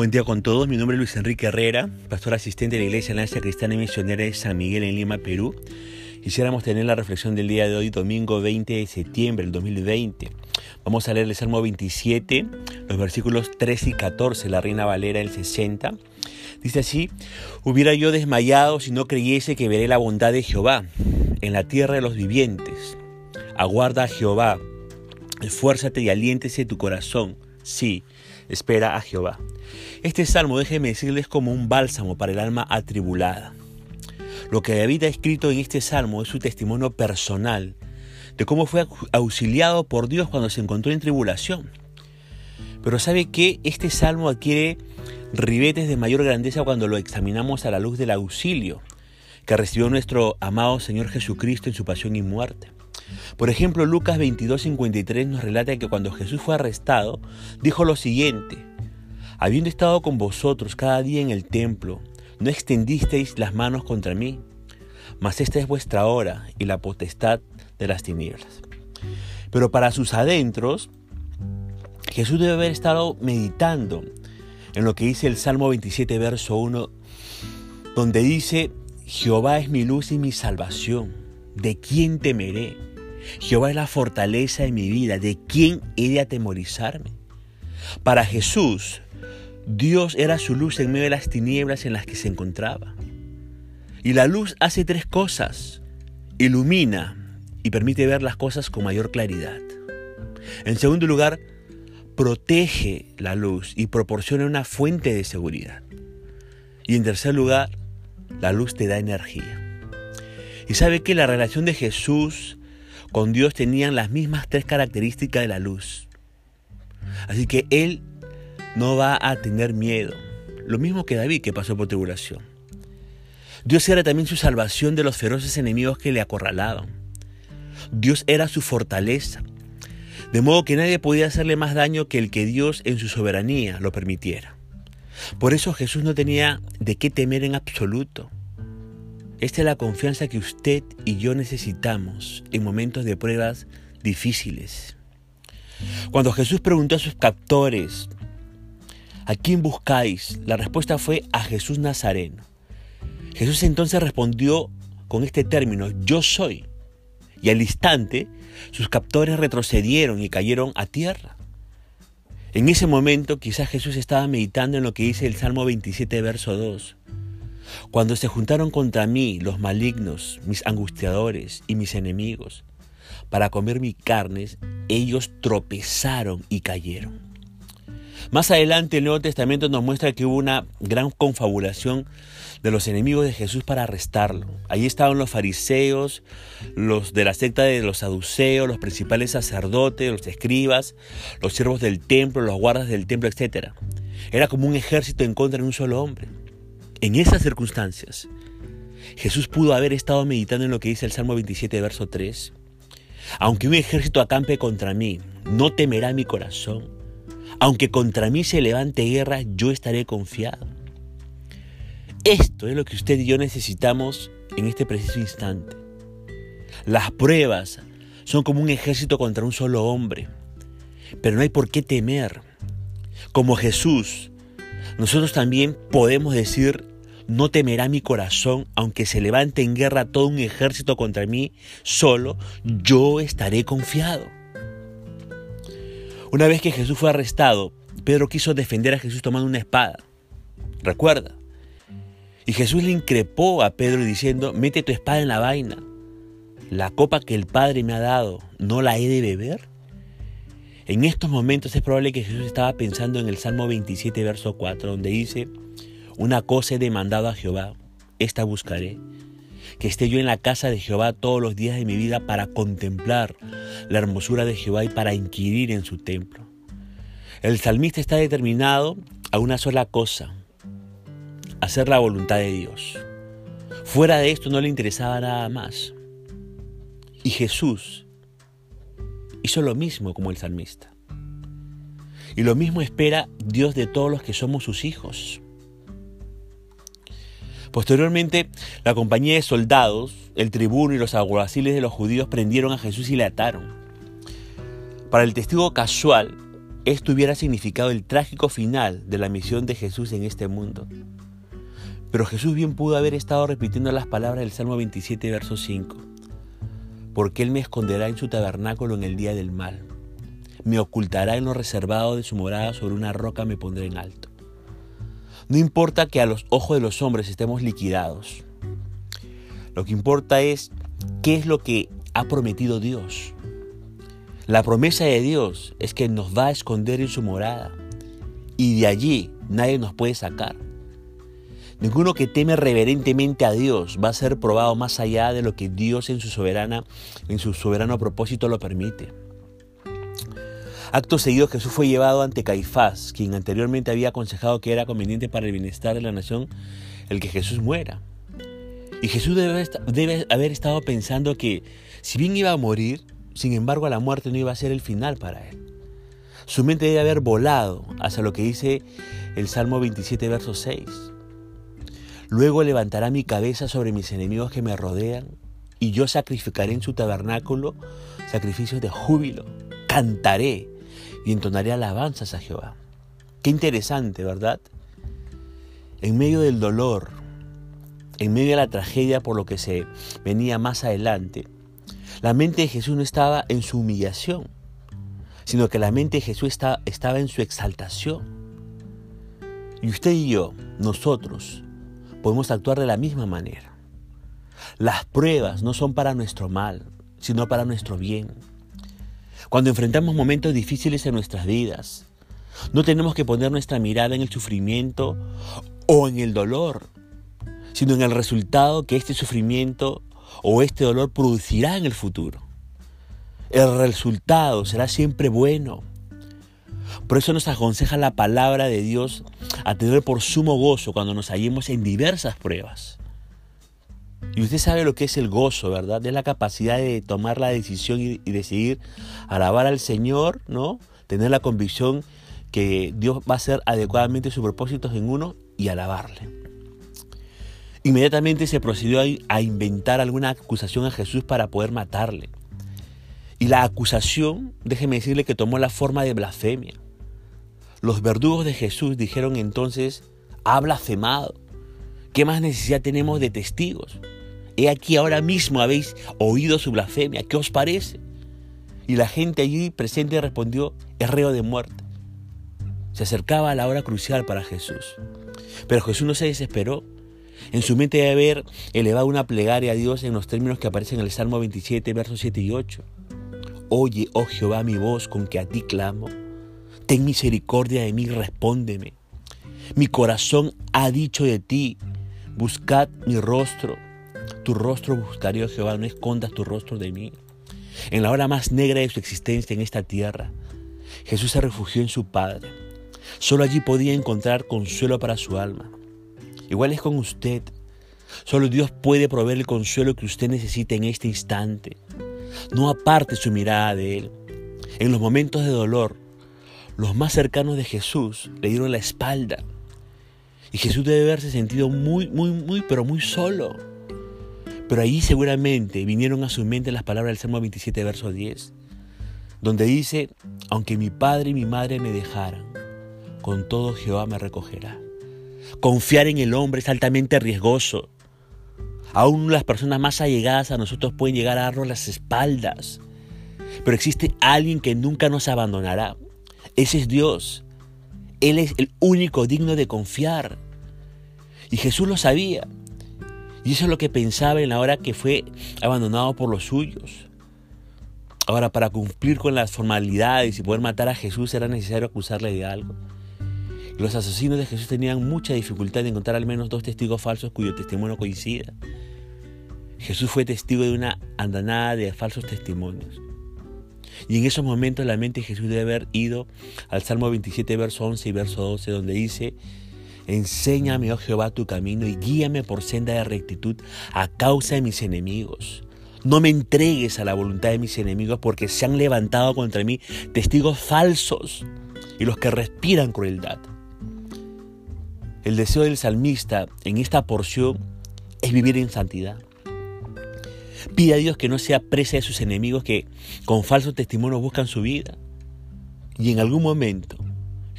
Buen día con todos, mi nombre es Luis Enrique Herrera, pastor asistente de la Iglesia Alianza Cristiana y Misionera de San Miguel en Lima, Perú. Quisiéramos tener la reflexión del día de hoy, domingo 20 de septiembre del 2020. Vamos a leer el Salmo 27, los versículos 13 y 14, la Reina Valera del 60. Dice así, hubiera yo desmayado si no creyese que veré la bondad de Jehová en la tierra de los vivientes. Aguarda a Jehová, esfuérzate y aliéntese tu corazón. Sí, espera a Jehová. Este salmo, déjeme decirles, como un bálsamo para el alma atribulada. Lo que David ha escrito en este salmo es su testimonio personal de cómo fue auxiliado por Dios cuando se encontró en tribulación. Pero sabe que este salmo adquiere ribetes de mayor grandeza cuando lo examinamos a la luz del auxilio que recibió nuestro amado Señor Jesucristo en su pasión y muerte. Por ejemplo, Lucas 22:53 nos relata que cuando Jesús fue arrestado, dijo lo siguiente, habiendo estado con vosotros cada día en el templo, no extendisteis las manos contra mí, mas esta es vuestra hora y la potestad de las tinieblas. Pero para sus adentros, Jesús debe haber estado meditando en lo que dice el Salmo 27, verso 1, donde dice, Jehová es mi luz y mi salvación, ¿de quién temeré? Jehová es la fortaleza de mi vida, ¿de quién he de atemorizarme? Para Jesús, Dios era su luz en medio de las tinieblas en las que se encontraba. Y la luz hace tres cosas. Ilumina y permite ver las cosas con mayor claridad. En segundo lugar, protege la luz y proporciona una fuente de seguridad. Y en tercer lugar, la luz te da energía. Y sabe que la relación de Jesús con Dios tenían las mismas tres características de la luz. Así que Él no va a tener miedo. Lo mismo que David que pasó por tribulación. Dios era también su salvación de los feroces enemigos que le acorralaban. Dios era su fortaleza. De modo que nadie podía hacerle más daño que el que Dios en su soberanía lo permitiera. Por eso Jesús no tenía de qué temer en absoluto. Esta es la confianza que usted y yo necesitamos en momentos de pruebas difíciles. Cuando Jesús preguntó a sus captores, ¿A quién buscáis? La respuesta fue a Jesús Nazareno. Jesús entonces respondió con este término, yo soy. Y al instante sus captores retrocedieron y cayeron a tierra. En ese momento quizás Jesús estaba meditando en lo que dice el Salmo 27, verso 2. Cuando se juntaron contra mí los malignos, mis angustiadores y mis enemigos, para comer mi carnes, ellos tropezaron y cayeron. Más adelante el Nuevo Testamento nos muestra que hubo una gran confabulación de los enemigos de Jesús para arrestarlo. Allí estaban los fariseos, los de la secta de los saduceos, los principales sacerdotes, los escribas, los siervos del templo, los guardas del templo, etc. Era como un ejército en contra de un solo hombre. En esas circunstancias, Jesús pudo haber estado meditando en lo que dice el Salmo 27, verso 3. Aunque un ejército acampe contra mí, no temerá mi corazón aunque contra mí se levante guerra, yo estaré confiado. Esto es lo que usted y yo necesitamos en este preciso instante. Las pruebas son como un ejército contra un solo hombre, pero no hay por qué temer. Como Jesús, nosotros también podemos decir, no temerá mi corazón, aunque se levante en guerra todo un ejército contra mí, solo yo estaré confiado. Una vez que Jesús fue arrestado, Pedro quiso defender a Jesús tomando una espada. Recuerda. Y Jesús le increpó a Pedro diciendo, mete tu espada en la vaina. La copa que el Padre me ha dado, ¿no la he de beber? En estos momentos es probable que Jesús estaba pensando en el Salmo 27, verso 4, donde dice, una cosa he demandado a Jehová, esta buscaré, que esté yo en la casa de Jehová todos los días de mi vida para contemplar la hermosura de Jehová y para inquirir en su templo. El salmista está determinado a una sola cosa, hacer la voluntad de Dios. Fuera de esto no le interesaba nada más. Y Jesús hizo lo mismo como el salmista. Y lo mismo espera Dios de todos los que somos sus hijos. Posteriormente, la compañía de soldados, el tribuno y los alguaciles de los judíos prendieron a Jesús y le ataron. Para el testigo casual, esto hubiera significado el trágico final de la misión de Jesús en este mundo. Pero Jesús bien pudo haber estado repitiendo las palabras del Salmo 27, verso 5. Porque Él me esconderá en su tabernáculo en el día del mal. Me ocultará en lo reservado de su morada, sobre una roca me pondré en alto. No importa que a los ojos de los hombres estemos liquidados. Lo que importa es qué es lo que ha prometido Dios. La promesa de Dios es que nos va a esconder en su morada y de allí nadie nos puede sacar. Ninguno que teme reverentemente a Dios va a ser probado más allá de lo que Dios en su soberana, en su soberano propósito lo permite. Acto seguido Jesús fue llevado ante Caifás, quien anteriormente había aconsejado que era conveniente para el bienestar de la nación el que Jesús muera. Y Jesús debe, haber estado pensando que si bien iba a morir, sin embargo la muerte no iba a ser el final para él. Su mente debe haber volado hacia lo que dice el Salmo 27, verso 6. Luego levantará mi cabeza sobre mis enemigos que me rodean, y yo sacrificaré en su tabernáculo sacrificios de júbilo. Cantaré y entonaré alabanzas a Jehová. Qué interesante, ¿verdad? En medio del dolor, en medio de la tragedia por lo que se venía más adelante, la mente de Jesús no estaba en su humillación, sino que la mente de Jesús estaba en su exaltación. Y usted y yo, nosotros, podemos actuar de la misma manera. Las pruebas no son para nuestro mal, sino para nuestro bien. Cuando enfrentamos momentos difíciles en nuestras vidas, no tenemos que poner nuestra mirada en el sufrimiento o en el dolor, sino en el resultado que este sufrimiento o este dolor producirá en el futuro. El resultado será siempre bueno. Por eso nos aconseja la palabra de Dios a tener por sumo gozo cuando nos hallemos en diversas pruebas. Y usted sabe lo que es el gozo, ¿verdad? Es la capacidad de tomar la decisión y, decidir alabar al Señor, ¿no? Tener la convicción que Dios va a hacer adecuadamente sus propósitos en uno y alabarle. Inmediatamente se procedió a inventar alguna acusación a Jesús para poder matarle. Y la acusación, déjeme decirle que tomó la forma de blasfemia. Los verdugos de Jesús dijeron entonces, ha blasfemado. ¿Qué más necesidad tenemos de testigos? He aquí ahora mismo habéis oído su blasfemia. ¿Qué os parece? Y la gente allí presente respondió, es reo de muerte. Se acercaba a la hora crucial para Jesús. Pero Jesús no se desesperó. En su mente debe haber elevado una plegaria a Dios en los términos que aparecen en el Salmo 27, versos 7 y 8. Oye, oh Jehová, mi voz con que a ti clamo. Ten misericordia de mí, respóndeme. Mi corazón ha dicho de ti, buscad mi rostro. Tu rostro buscaré, oh Jehová, no escondas tu rostro de mí. En la hora más negra de su existencia en esta tierra, Jesús se refugió en su Padre. Solo allí podía encontrar consuelo para su alma. Igual es con usted. Solo Dios puede proveer el consuelo que usted necesita en este instante. No aparte su mirada de Él. En los momentos de dolor, los más cercanos de Jesús le dieron la espalda. Y Jesús debe haberse sentido muy, muy, muy, pero muy solo. Pero ahí seguramente vinieron a su mente las palabras del Salmo 27, verso 10, donde dice, aunque mi padre y mi madre me dejaran, con todo Jehová me recogerá. Confiar en el hombre es altamente riesgoso. Aún las personas más allegadas a nosotros pueden llegar a darnos las espaldas. Pero existe alguien que nunca nos abandonará. Ese es Dios. Él es el único digno de confiar. Y Jesús lo sabía. Y eso es lo que pensaba en la hora que fue abandonado por los suyos. Ahora, para cumplir con las formalidades y poder matar a Jesús era necesario acusarle de algo. Los asesinos de Jesús tenían mucha dificultad en encontrar al menos dos testigos falsos cuyo testimonio coincida. Jesús fue testigo de una andanada de falsos testimonios. Y en esos momentos la mente de Jesús debe haber ido al Salmo 27, verso 11 y verso 12, donde dice, Enséñame, oh Jehová, tu camino y guíame por senda de rectitud a causa de mis enemigos. No me entregues a la voluntad de mis enemigos porque se han levantado contra mí testigos falsos y los que respiran crueldad. El deseo del salmista en esta porción es vivir en santidad. Pide a Dios que no sea presa de sus enemigos que con falso testimonio buscan su vida. Y en algún momento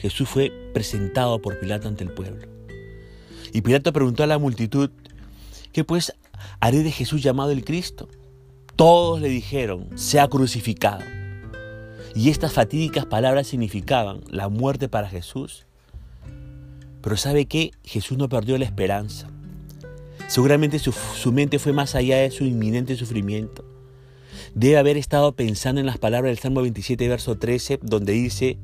Jesús fue presentado por Pilato ante el pueblo. Y Pilato preguntó a la multitud, ¿qué pues haré de Jesús llamado el Cristo? Todos le dijeron, sea crucificado. Y estas fatídicas palabras significaban la muerte para Jesús. Pero ¿sabe qué? Jesús no perdió la esperanza. Seguramente su, su, mente fue más allá de su inminente sufrimiento. Debe haber estado pensando en las palabras del Salmo 27, verso 13, donde dice,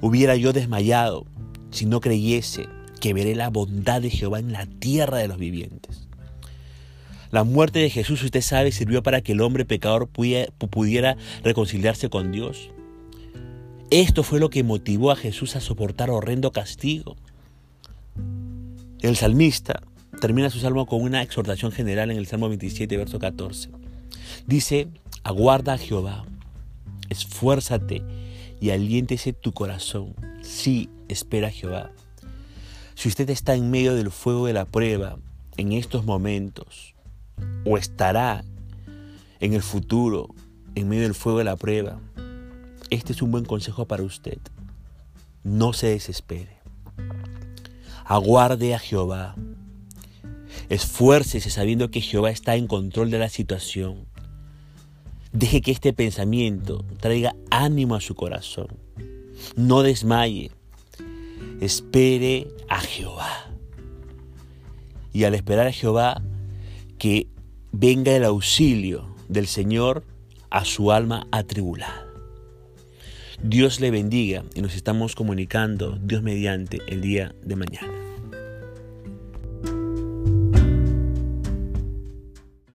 hubiera yo desmayado si no creyese que veré la bondad de Jehová en la tierra de los vivientes. La muerte de Jesús, usted sabe, sirvió para que el hombre pecador pudiera reconciliarse con Dios. Esto fue lo que motivó a Jesús a soportar horrendo castigo. El salmista termina su salmo con una exhortación general en el Salmo 27, verso 14. Dice, aguarda a Jehová, esfuérzate y aliéntese tu corazón. Sí, espera a Jehová. Si usted está en medio del fuego de la prueba en estos momentos, o estará en el futuro en medio del fuego de la prueba, este es un buen consejo para usted. No se desespere. Aguarde a Jehová. Esfuércese sabiendo que Jehová está en control de la situación. Deje que este pensamiento traiga ánimo a su corazón. No desmaye. Espere a Jehová. Y al esperar a Jehová, que venga el auxilio del Señor a su alma atribulada. Dios le bendiga y nos estamos comunicando, Dios mediante, el día de mañana.